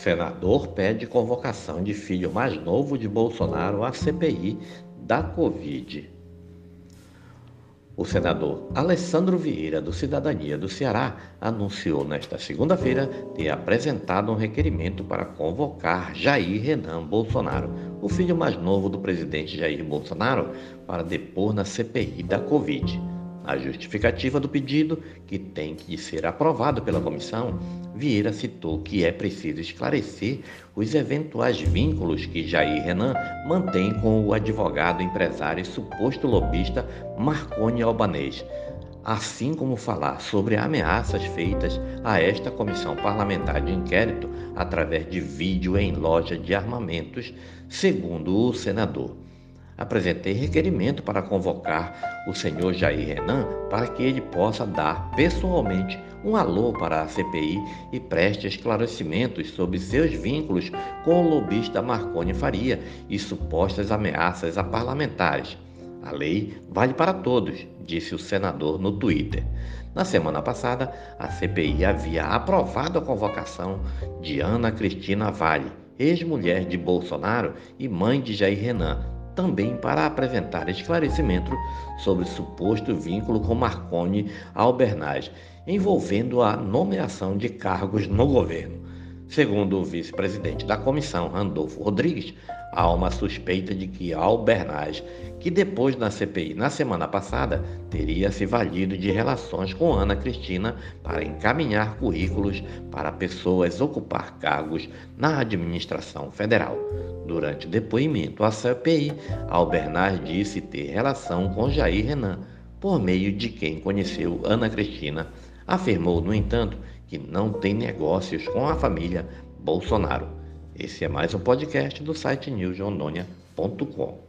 Senador pede convocação de filho mais novo de Bolsonaro à CPI da Covid. O senador Alessandro Vieira, do Cidadania do Ceará, anunciou nesta segunda-feira ter apresentado um requerimento para convocar Jair Renan Bolsonaro, o filho mais novo do presidente Jair Bolsonaro, para depor na CPI da Covid. A justificativa do pedido, que tem que ser aprovado pela comissão, Vieira citou que é preciso esclarecer os eventuais vínculos que Jair Renan mantém com o advogado, empresário e suposto lobista Marconi Albanês, assim como falar sobre ameaças feitas a esta comissão parlamentar de inquérito através de vídeo em loja de armamentos, segundo o senador apresentei requerimento para convocar o senhor Jair Renan para que ele possa dar pessoalmente um alô para a CPI e preste esclarecimentos sobre seus vínculos com o lobista Marconi Faria e supostas ameaças a parlamentares. A lei vale para todos, disse o senador no Twitter. Na semana passada, a CPI havia aprovado a convocação de Ana Cristina Vale, ex-mulher de Bolsonaro e mãe de Jair Renan, também para apresentar esclarecimento sobre suposto vínculo com Marconi Albernaz, envolvendo a nomeação de cargos no governo. Segundo o vice-presidente da comissão, Randolfo Rodrigues, há uma suspeita de que Albernaz, que depois na CPI na semana passada teria se valido de relações com Ana Cristina para encaminhar currículos para pessoas ocupar cargos na administração federal. Durante o depoimento à CPI, Albernaz disse ter relação com Jair Renan, por meio de quem conheceu Ana Cristina. Afirmou, no entanto, que não tem negócios com a família Bolsonaro. Esse é mais um podcast do site newsrondônia.com.